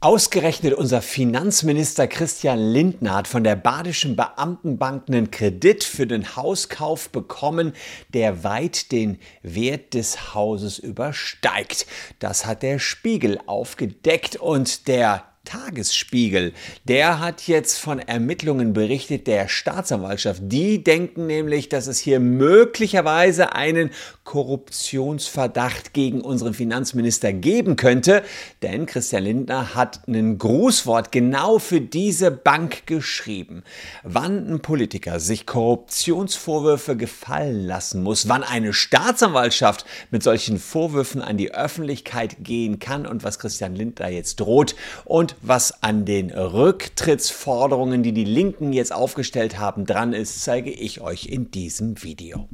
Ausgerechnet unser Finanzminister Christian Lindner hat von der Badischen Beamtenbank einen Kredit für den Hauskauf bekommen, der weit den Wert des Hauses übersteigt. Das hat der Spiegel aufgedeckt und der Tagesspiegel, der hat jetzt von Ermittlungen berichtet der Staatsanwaltschaft. Die denken nämlich, dass es hier möglicherweise einen Korruptionsverdacht gegen unseren Finanzminister geben könnte, denn Christian Lindner hat ein Grußwort genau für diese Bank geschrieben. Wann ein Politiker sich Korruptionsvorwürfe gefallen lassen muss, wann eine Staatsanwaltschaft mit solchen Vorwürfen an die Öffentlichkeit gehen kann und was Christian Lindner jetzt droht und was an den Rücktrittsforderungen, die die Linken jetzt aufgestellt haben, dran ist, zeige ich euch in diesem Video.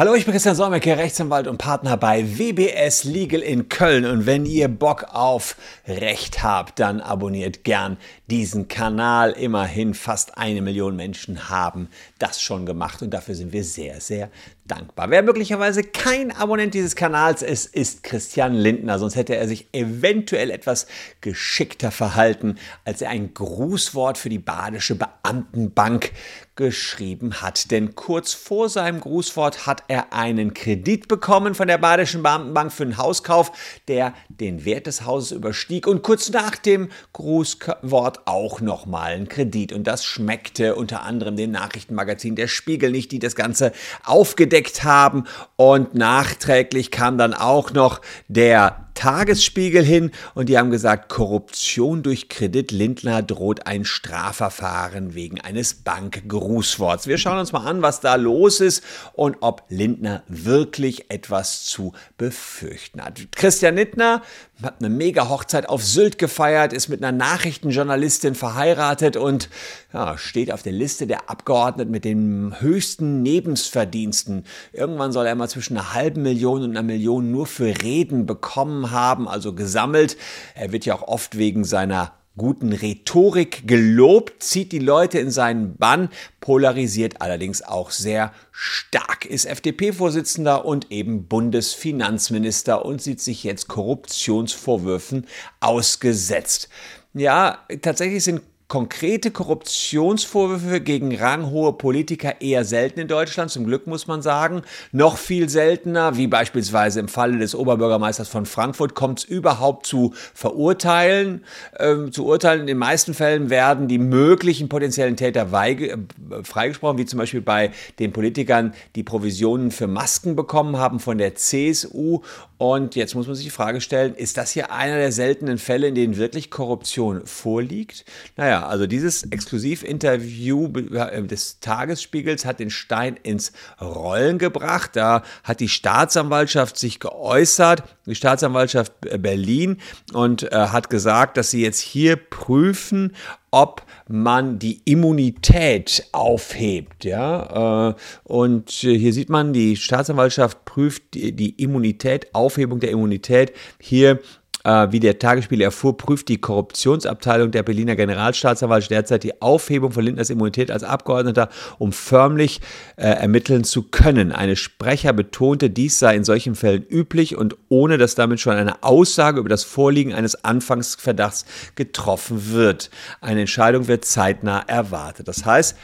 Hallo, ich bin Christian Solmecke, Rechtsanwalt und Partner bei WBS Legal in Köln. Und wenn ihr Bock auf Recht habt, dann abonniert gern diesen Kanal. Immerhin fast eine Million Menschen haben das schon gemacht und dafür sind wir sehr, sehr dankbar. Wer möglicherweise kein Abonnent dieses Kanals ist, ist Christian Lindner. Sonst hätte er sich eventuell etwas geschickter verhalten, als er ein Grußwort für die Badische Beamtenbank geschrieben hat. Denn kurz vor seinem Grußwort hat er einen Kredit bekommen von der Badischen Beamtenbank für einen Hauskauf, der den Wert des Hauses überstieg und kurz nach dem Grußwort auch nochmal einen Kredit. Und das schmeckte unter anderem den Nachrichtenmagazin Der Spiegel nicht, die das Ganze aufgedeckt haben. Und nachträglich kam dann auch noch der Tagesspiegel hin und die haben gesagt, Korruption durch Kredit Lindner droht ein Strafverfahren wegen eines Bankgrußworts. Wir schauen uns mal an, was da los ist und ob Lindner wirklich etwas zu befürchten hat. Christian Lindner hat eine mega Hochzeit auf Sylt gefeiert, ist mit einer Nachrichtenjournalistin verheiratet und ja, steht auf der Liste der Abgeordneten mit den höchsten Nebensverdiensten. Irgendwann soll er mal zwischen einer halben Million und einer Million nur für Reden bekommen haben, also gesammelt. Er wird ja auch oft wegen seiner guten Rhetorik gelobt, zieht die Leute in seinen Bann, polarisiert allerdings auch sehr stark, ist FDP-Vorsitzender und eben Bundesfinanzminister und sieht sich jetzt Korruptionsvorwürfen ausgesetzt. Ja, tatsächlich sind konkrete Korruptionsvorwürfe gegen ranghohe Politiker eher selten in Deutschland, zum Glück muss man sagen. Noch viel seltener, wie beispielsweise im Falle des Oberbürgermeisters von Frankfurt, kommt es überhaupt zu Verurteilen. Ähm, zu Urteilen in den meisten Fällen werden die möglichen potenziellen Täter äh, freigesprochen, wie zum Beispiel bei den Politikern, die Provisionen für Masken bekommen haben von der CSU. Und jetzt muss man sich die Frage stellen, ist das hier einer der seltenen Fälle, in denen wirklich Korruption vorliegt? Naja, also dieses Exklusivinterview äh, des Tagesspiegels hat den Stein ins Rollen gebracht. Da hat die Staatsanwaltschaft sich geäußert, die Staatsanwaltschaft Berlin, und äh, hat gesagt, dass sie jetzt hier prüfen, ob man die Immunität aufhebt. Ja? Äh, und hier sieht man, die Staatsanwaltschaft prüft die Immunität, Aufhebung der Immunität hier wie der Tagesspiegel erfuhr, prüft die Korruptionsabteilung der Berliner Generalstaatsanwaltschaft derzeit die Aufhebung von Lindners Immunität als Abgeordneter, um förmlich äh, ermitteln zu können. Eine Sprecher betonte, dies sei in solchen Fällen üblich und ohne dass damit schon eine Aussage über das Vorliegen eines Anfangsverdachts getroffen wird. Eine Entscheidung wird zeitnah erwartet. Das heißt,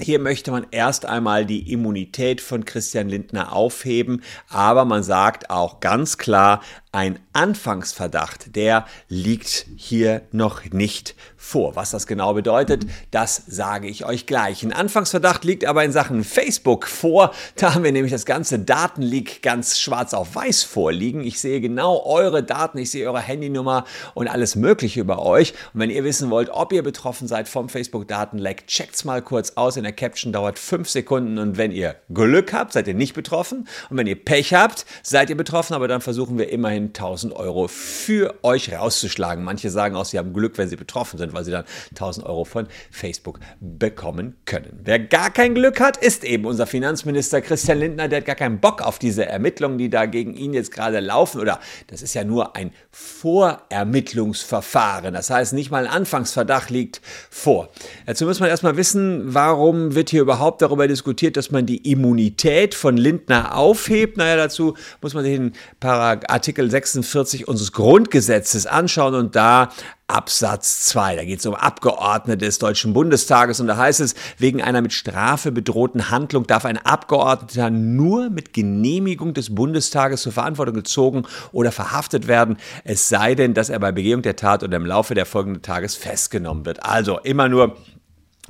hier möchte man erst einmal die Immunität von Christian Lindner aufheben, aber man sagt auch ganz klar, ein Anfangsverdacht, der liegt hier noch nicht vor. Was das genau bedeutet, das sage ich euch gleich. Ein Anfangsverdacht liegt aber in Sachen Facebook vor. Da haben wir nämlich das ganze Datenleak ganz schwarz auf weiß vorliegen. Ich sehe genau eure Daten, ich sehe eure Handynummer und alles Mögliche über euch. Und wenn ihr wissen wollt, ob ihr betroffen seid vom Facebook-Datenleck, checkt's mal kurz aus. In der Caption dauert fünf Sekunden und wenn ihr Glück habt, seid ihr nicht betroffen. Und wenn ihr Pech habt, seid ihr betroffen, aber dann versuchen wir immerhin 1000 Euro für euch rauszuschlagen. Manche sagen auch, sie haben Glück, wenn sie betroffen sind, weil sie dann 1000 Euro von Facebook bekommen können. Wer gar kein Glück hat, ist eben unser Finanzminister Christian Lindner. Der hat gar keinen Bock auf diese Ermittlungen, die da gegen ihn jetzt gerade laufen. Oder das ist ja nur ein Vorermittlungsverfahren. Das heißt, nicht mal ein Anfangsverdacht liegt vor. Dazu muss man erstmal wissen, warum wird hier überhaupt darüber diskutiert, dass man die Immunität von Lindner aufhebt? Naja, dazu muss man sich den Artikel 46 unseres Grundgesetzes anschauen und da Absatz 2. Da geht es um Abgeordnete des Deutschen Bundestages und da heißt es, wegen einer mit Strafe bedrohten Handlung darf ein Abgeordneter nur mit Genehmigung des Bundestages zur Verantwortung gezogen oder verhaftet werden, es sei denn, dass er bei Begehung der Tat oder im Laufe der folgenden Tages festgenommen wird. Also immer nur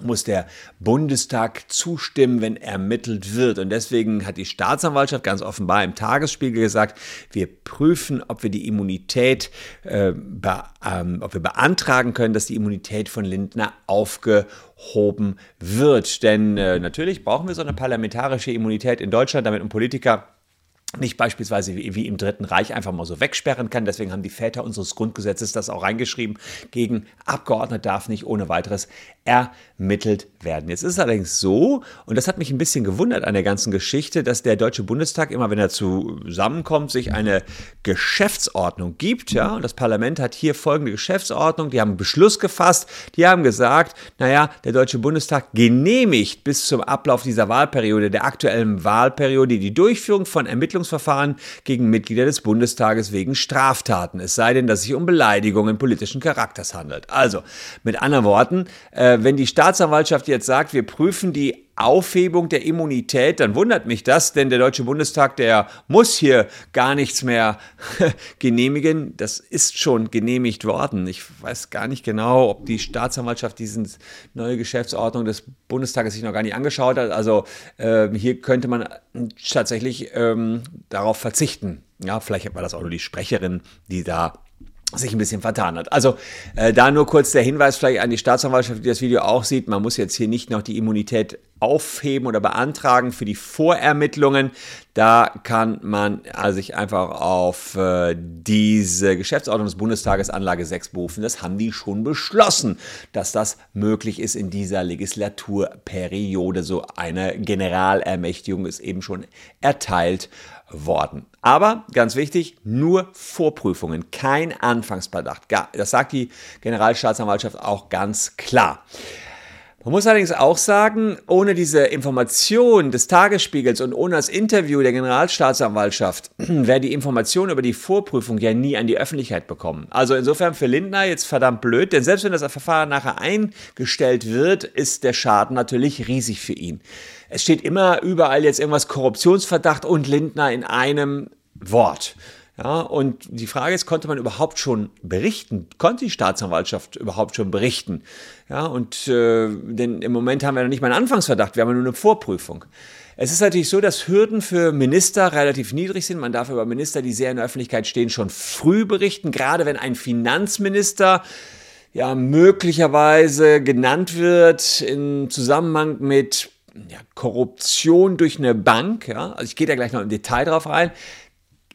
muss der Bundestag zustimmen, wenn ermittelt wird. Und deswegen hat die Staatsanwaltschaft ganz offenbar im Tagesspiegel gesagt, wir prüfen, ob wir die Immunität, äh, ähm, ob wir beantragen können, dass die Immunität von Lindner aufgehoben wird. Denn äh, natürlich brauchen wir so eine parlamentarische Immunität in Deutschland, damit ein Politiker nicht beispielsweise wie, wie, im Dritten Reich einfach mal so wegsperren kann. Deswegen haben die Väter unseres Grundgesetzes das auch reingeschrieben. Gegen Abgeordnete darf nicht ohne weiteres ermittelt werden. Jetzt ist es allerdings so, und das hat mich ein bisschen gewundert an der ganzen Geschichte, dass der Deutsche Bundestag immer, wenn er zusammenkommt, sich eine Geschäftsordnung gibt. Ja, und das Parlament hat hier folgende Geschäftsordnung. Die haben einen Beschluss gefasst. Die haben gesagt, naja, der Deutsche Bundestag genehmigt bis zum Ablauf dieser Wahlperiode, der aktuellen Wahlperiode, die Durchführung von Ermittlungsverfahren gegen Mitglieder des Bundestages wegen Straftaten. Es sei denn, dass es sich um Beleidigungen politischen Charakters handelt. Also, mit anderen Worten, äh, wenn die Staatsanwaltschaft jetzt sagt, wir prüfen die Aufhebung der Immunität, dann wundert mich das, denn der Deutsche Bundestag, der muss hier gar nichts mehr genehmigen. Das ist schon genehmigt worden. Ich weiß gar nicht genau, ob die Staatsanwaltschaft diese neue Geschäftsordnung des Bundestages sich noch gar nicht angeschaut hat. Also äh, hier könnte man tatsächlich ähm, darauf verzichten. Ja, vielleicht war das auch nur die Sprecherin, die da sich ein bisschen vertan hat. Also äh, da nur kurz der Hinweis vielleicht an die Staatsanwaltschaft, die das Video auch sieht. Man muss jetzt hier nicht noch die Immunität aufheben oder beantragen für die Vorermittlungen. Da kann man also sich einfach auf äh, diese Geschäftsordnung des Bundestages Anlage 6 berufen. Das haben die schon beschlossen, dass das möglich ist in dieser Legislaturperiode. So eine Generalermächtigung ist eben schon erteilt worden. Aber ganz wichtig, nur Vorprüfungen, kein Anfangsverdacht. Das sagt die Generalstaatsanwaltschaft auch ganz klar. Man muss allerdings auch sagen, ohne diese Information des Tagesspiegels und ohne das Interview der Generalstaatsanwaltschaft wäre die Information über die Vorprüfung ja nie an die Öffentlichkeit bekommen. Also insofern für Lindner jetzt verdammt blöd, denn selbst wenn das Verfahren nachher eingestellt wird, ist der Schaden natürlich riesig für ihn. Es steht immer überall jetzt irgendwas Korruptionsverdacht und Lindner in einem Wort. Ja, und die Frage ist, konnte man überhaupt schon berichten? Konnte die Staatsanwaltschaft überhaupt schon berichten? Ja, und äh, denn im Moment haben wir noch nicht mal einen Anfangsverdacht, wir haben nur eine Vorprüfung. Es ist natürlich so, dass Hürden für Minister relativ niedrig sind. Man darf über Minister, die sehr in der Öffentlichkeit stehen, schon früh berichten, gerade wenn ein Finanzminister ja möglicherweise genannt wird im Zusammenhang mit ja, Korruption durch eine Bank. Ja? Also ich gehe da gleich noch im Detail drauf rein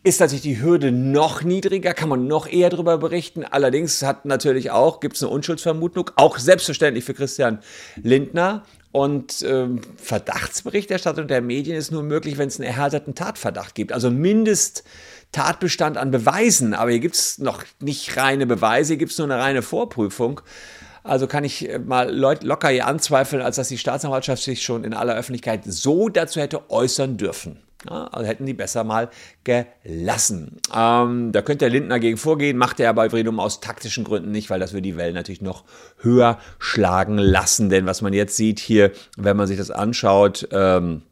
ist natürlich die Hürde noch niedriger, kann man noch eher darüber berichten. Allerdings hat natürlich auch, gibt es eine Unschuldsvermutung, auch selbstverständlich für Christian Lindner. Und ähm, Verdachtsberichterstattung der Medien ist nur möglich, wenn es einen erhärteten Tatverdacht gibt. Also Mindest-Tatbestand an Beweisen. Aber hier gibt es noch nicht reine Beweise, hier gibt es nur eine reine Vorprüfung. Also kann ich äh, mal locker hier anzweifeln, als dass die Staatsanwaltschaft sich schon in aller Öffentlichkeit so dazu hätte äußern dürfen. Ja, also hätten die besser mal gelassen. Ähm, da könnte der Lindner gegen vorgehen, macht er aber übrigens aus taktischen Gründen nicht, weil das würde die Wellen natürlich noch höher schlagen lassen. Denn was man jetzt sieht hier, wenn man sich das anschaut, ähm,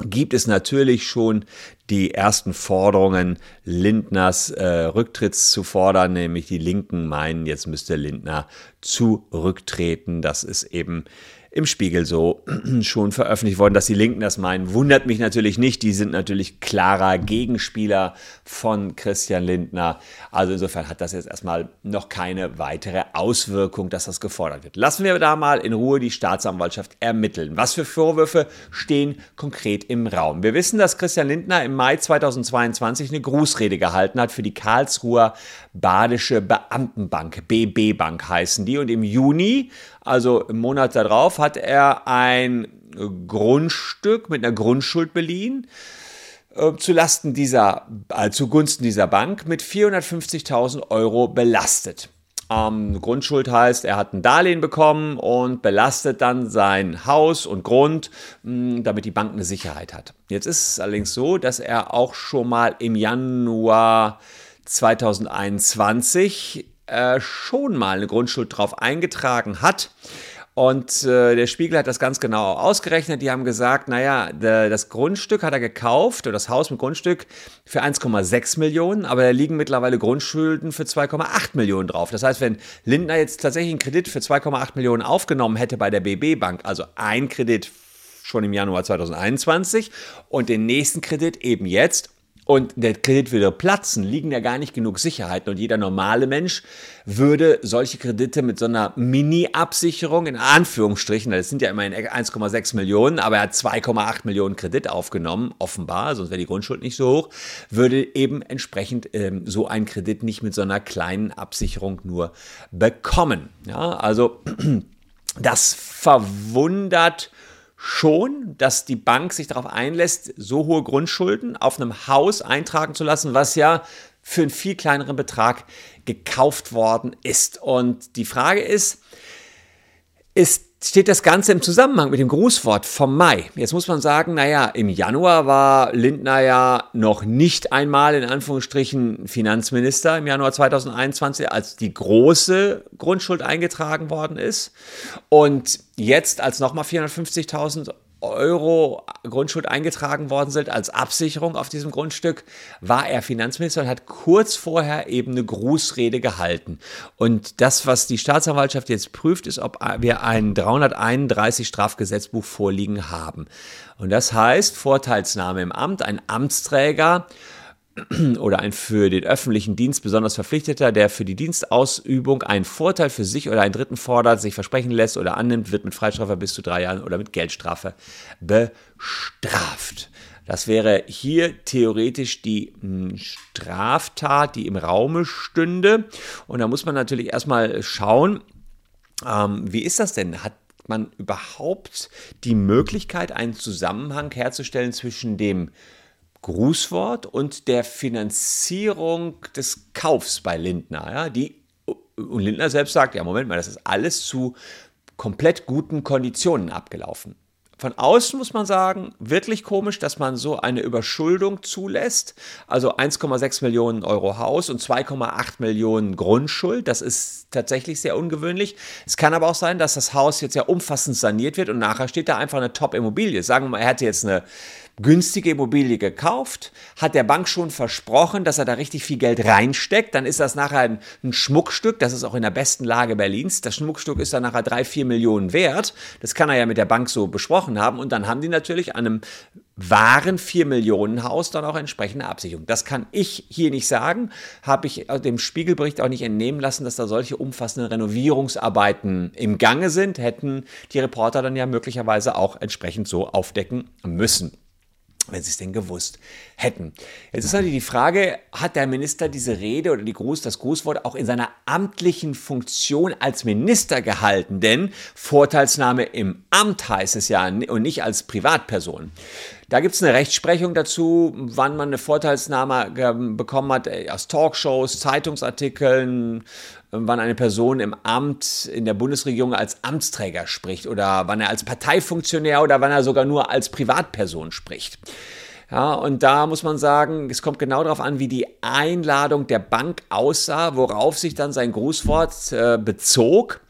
gibt es natürlich schon die ersten Forderungen Lindners äh, Rücktritts zu fordern, nämlich die Linken meinen, jetzt müsste Lindner zurücktreten. Das ist eben im Spiegel so schon veröffentlicht worden, dass die Linken das meinen. Wundert mich natürlich nicht. Die sind natürlich klarer Gegenspieler von Christian Lindner. Also insofern hat das jetzt erstmal noch keine weitere Auswirkung, dass das gefordert wird. Lassen wir da mal in Ruhe die Staatsanwaltschaft ermitteln. Was für Vorwürfe stehen konkret im Raum? Wir wissen, dass Christian Lindner im Mai 2022 eine Grußrede gehalten hat für die Karlsruher Badische Beamtenbank, BB Bank heißen die. Und im Juni also im Monat darauf hat er ein Grundstück mit einer Grundschuld beliehen äh, zu Lasten dieser, äh, zugunsten dieser Bank mit 450.000 Euro belastet. Ähm, Grundschuld heißt, er hat ein Darlehen bekommen und belastet dann sein Haus und Grund, mh, damit die Bank eine Sicherheit hat. Jetzt ist es allerdings so, dass er auch schon mal im Januar 2021 äh, schon mal eine Grundschuld drauf eingetragen hat. Und äh, der Spiegel hat das ganz genau ausgerechnet. Die haben gesagt, naja, das Grundstück hat er gekauft, oder das Haus mit Grundstück für 1,6 Millionen, aber da liegen mittlerweile Grundschulden für 2,8 Millionen drauf. Das heißt, wenn Lindner jetzt tatsächlich einen Kredit für 2,8 Millionen aufgenommen hätte bei der BB Bank, also ein Kredit schon im Januar 2021 und den nächsten Kredit eben jetzt und der Kredit würde platzen, liegen ja gar nicht genug Sicherheiten. Und jeder normale Mensch würde solche Kredite mit so einer Mini-Absicherung, in Anführungsstrichen, das sind ja immerhin 1,6 Millionen, aber er hat 2,8 Millionen Kredit aufgenommen, offenbar, sonst wäre die Grundschuld nicht so hoch, würde eben entsprechend ähm, so ein Kredit nicht mit so einer kleinen Absicherung nur bekommen. Ja, also das verwundert schon, dass die Bank sich darauf einlässt, so hohe Grundschulden auf einem Haus eintragen zu lassen, was ja für einen viel kleineren Betrag gekauft worden ist. Und die Frage ist, ist steht das Ganze im Zusammenhang mit dem Grußwort vom Mai. Jetzt muss man sagen, naja, im Januar war Lindner ja noch nicht einmal in Anführungsstrichen Finanzminister im Januar 2021, als die große Grundschuld eingetragen worden ist. Und jetzt, als nochmal 450.000 Euro Grundschuld eingetragen worden sind als Absicherung auf diesem Grundstück, war er Finanzminister und hat kurz vorher eben eine Grußrede gehalten. Und das, was die Staatsanwaltschaft jetzt prüft, ist, ob wir ein 331 Strafgesetzbuch vorliegen haben. Und das heißt, Vorteilsnahme im Amt, ein Amtsträger oder ein für den öffentlichen Dienst besonders Verpflichteter, der für die Dienstausübung einen Vorteil für sich oder einen Dritten fordert, sich versprechen lässt oder annimmt, wird mit Freistrafe bis zu drei Jahren oder mit Geldstrafe bestraft. Das wäre hier theoretisch die hm, Straftat, die im Raume stünde. Und da muss man natürlich erstmal schauen, ähm, wie ist das denn? Hat man überhaupt die Möglichkeit, einen Zusammenhang herzustellen zwischen dem Grußwort und der Finanzierung des Kaufs bei Lindner. Ja, die, und Lindner selbst sagt, ja, Moment mal, das ist alles zu komplett guten Konditionen abgelaufen. Von außen muss man sagen, wirklich komisch, dass man so eine Überschuldung zulässt. Also 1,6 Millionen Euro Haus und 2,8 Millionen Grundschuld. Das ist tatsächlich sehr ungewöhnlich. Es kann aber auch sein, dass das Haus jetzt ja umfassend saniert wird und nachher steht da einfach eine Top-Immobilie. Sagen wir mal, er hätte jetzt eine günstige Immobilie gekauft, hat der Bank schon versprochen, dass er da richtig viel Geld reinsteckt. Dann ist das nachher ein, ein Schmuckstück, das ist auch in der besten Lage Berlins. Das Schmuckstück ist dann nachher drei, vier Millionen wert. Das kann er ja mit der Bank so besprochen haben. Und dann haben die natürlich an einem wahren 4 Millionen Haus dann auch entsprechende Absicherung. Das kann ich hier nicht sagen, habe ich dem Spiegelbericht auch nicht entnehmen lassen, dass da solche umfassenden Renovierungsarbeiten im Gange sind, hätten die Reporter dann ja möglicherweise auch entsprechend so aufdecken müssen wenn sie es denn gewusst hätten. Jetzt ist natürlich die Frage, hat der Minister diese Rede oder die Gruß, das Grußwort auch in seiner amtlichen Funktion als Minister gehalten? Denn Vorteilsnahme im Amt heißt es ja und nicht als Privatperson. Da gibt es eine Rechtsprechung dazu, wann man eine Vorteilsnahme bekommen hat äh, aus Talkshows, Zeitungsartikeln, wann eine Person im Amt in der Bundesregierung als Amtsträger spricht oder wann er als Parteifunktionär oder wann er sogar nur als Privatperson spricht. Ja, und da muss man sagen, es kommt genau darauf an, wie die Einladung der Bank aussah, worauf sich dann sein Grußwort äh, bezog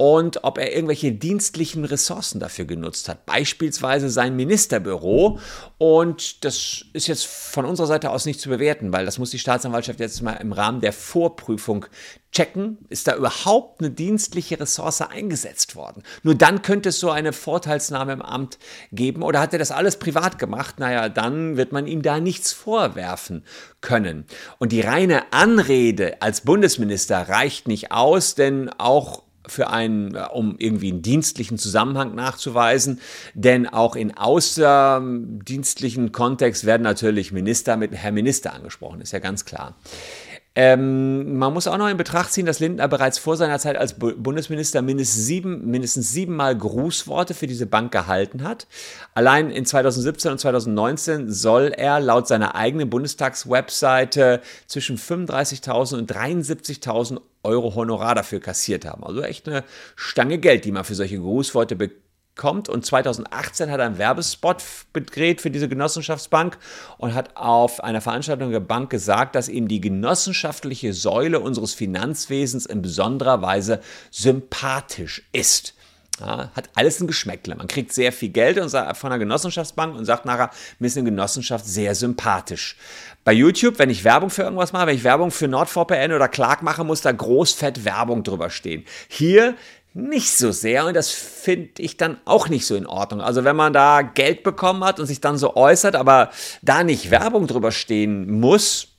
und ob er irgendwelche dienstlichen Ressourcen dafür genutzt hat, beispielsweise sein Ministerbüro. Und das ist jetzt von unserer Seite aus nicht zu bewerten, weil das muss die Staatsanwaltschaft jetzt mal im Rahmen der Vorprüfung checken, ist da überhaupt eine dienstliche Ressource eingesetzt worden. Nur dann könnte es so eine Vorteilsnahme im Amt geben oder hat er das alles privat gemacht? Naja, dann wird man ihm da nichts vorwerfen können. Und die reine Anrede als Bundesminister reicht nicht aus, denn auch für einen, äh, um irgendwie einen dienstlichen Zusammenhang nachzuweisen, denn auch in außerdienstlichen Kontext werden natürlich Minister mit Herr Minister angesprochen, ist ja ganz klar. Ähm, man muss auch noch in Betracht ziehen, dass Lindner bereits vor seiner Zeit als Bundesminister mindestens, sieben, mindestens siebenmal Grußworte für diese Bank gehalten hat. Allein in 2017 und 2019 soll er laut seiner eigenen Bundestagswebseite zwischen 35.000 und 73.000 Euro Honorar dafür kassiert haben. Also echt eine Stange Geld, die man für solche Grußworte bekommt. Und 2018 hat er einen Werbespot gedreht für diese Genossenschaftsbank und hat auf einer Veranstaltung der Bank gesagt, dass ihm die genossenschaftliche Säule unseres Finanzwesens in besonderer Weise sympathisch ist. Ja, hat alles ein Geschmäckle. Man kriegt sehr viel Geld von einer Genossenschaftsbank und sagt nachher, mir ist eine Genossenschaft sehr sympathisch. Bei YouTube, wenn ich Werbung für irgendwas mache, wenn ich Werbung für NordVPN oder Clark mache, muss da großfett Werbung drüber stehen. Hier nicht so sehr und das finde ich dann auch nicht so in Ordnung. Also wenn man da Geld bekommen hat und sich dann so äußert, aber da nicht Werbung drüber stehen muss,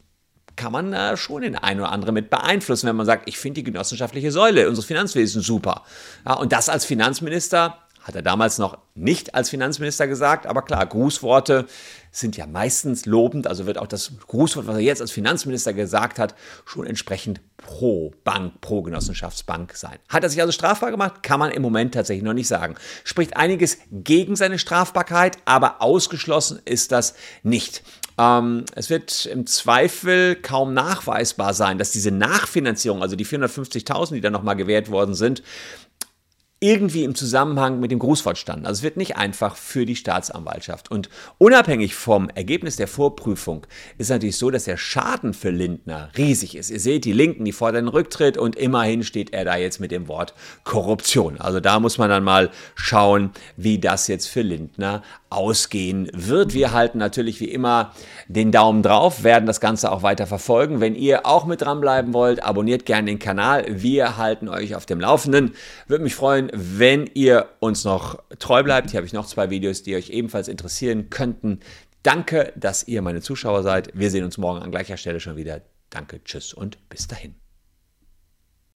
kann man äh, schon den einen oder anderen mit beeinflussen, wenn man sagt, ich finde die genossenschaftliche Säule unseres Finanzwesens super. Ja, und das als Finanzminister hat er damals noch nicht als Finanzminister gesagt, aber klar, Grußworte sind ja meistens lobend, also wird auch das Grußwort, was er jetzt als Finanzminister gesagt hat, schon entsprechend pro Bank, pro Genossenschaftsbank sein. Hat er sich also strafbar gemacht? Kann man im Moment tatsächlich noch nicht sagen. Spricht einiges gegen seine Strafbarkeit, aber ausgeschlossen ist das nicht. Ähm, es wird im Zweifel kaum nachweisbar sein, dass diese Nachfinanzierung, also die 450.000, die dann nochmal gewährt worden sind, irgendwie im Zusammenhang mit dem Grußwort standen. Also es wird nicht einfach für die Staatsanwaltschaft. Und unabhängig vom Ergebnis der Vorprüfung ist natürlich so, dass der Schaden für Lindner riesig ist. Ihr seht die Linken, die fordern Rücktritt und immerhin steht er da jetzt mit dem Wort Korruption. Also da muss man dann mal schauen, wie das jetzt für Lindner ausgehen wird. Wir halten natürlich wie immer den Daumen drauf, werden das Ganze auch weiter verfolgen. Wenn ihr auch mit dranbleiben wollt, abonniert gerne den Kanal. Wir halten euch auf dem Laufenden. Würde mich freuen, wenn ihr uns noch treu bleibt. Hier habe ich noch zwei Videos, die euch ebenfalls interessieren könnten. Danke, dass ihr meine Zuschauer seid. Wir sehen uns morgen an gleicher Stelle schon wieder. Danke, tschüss und bis dahin.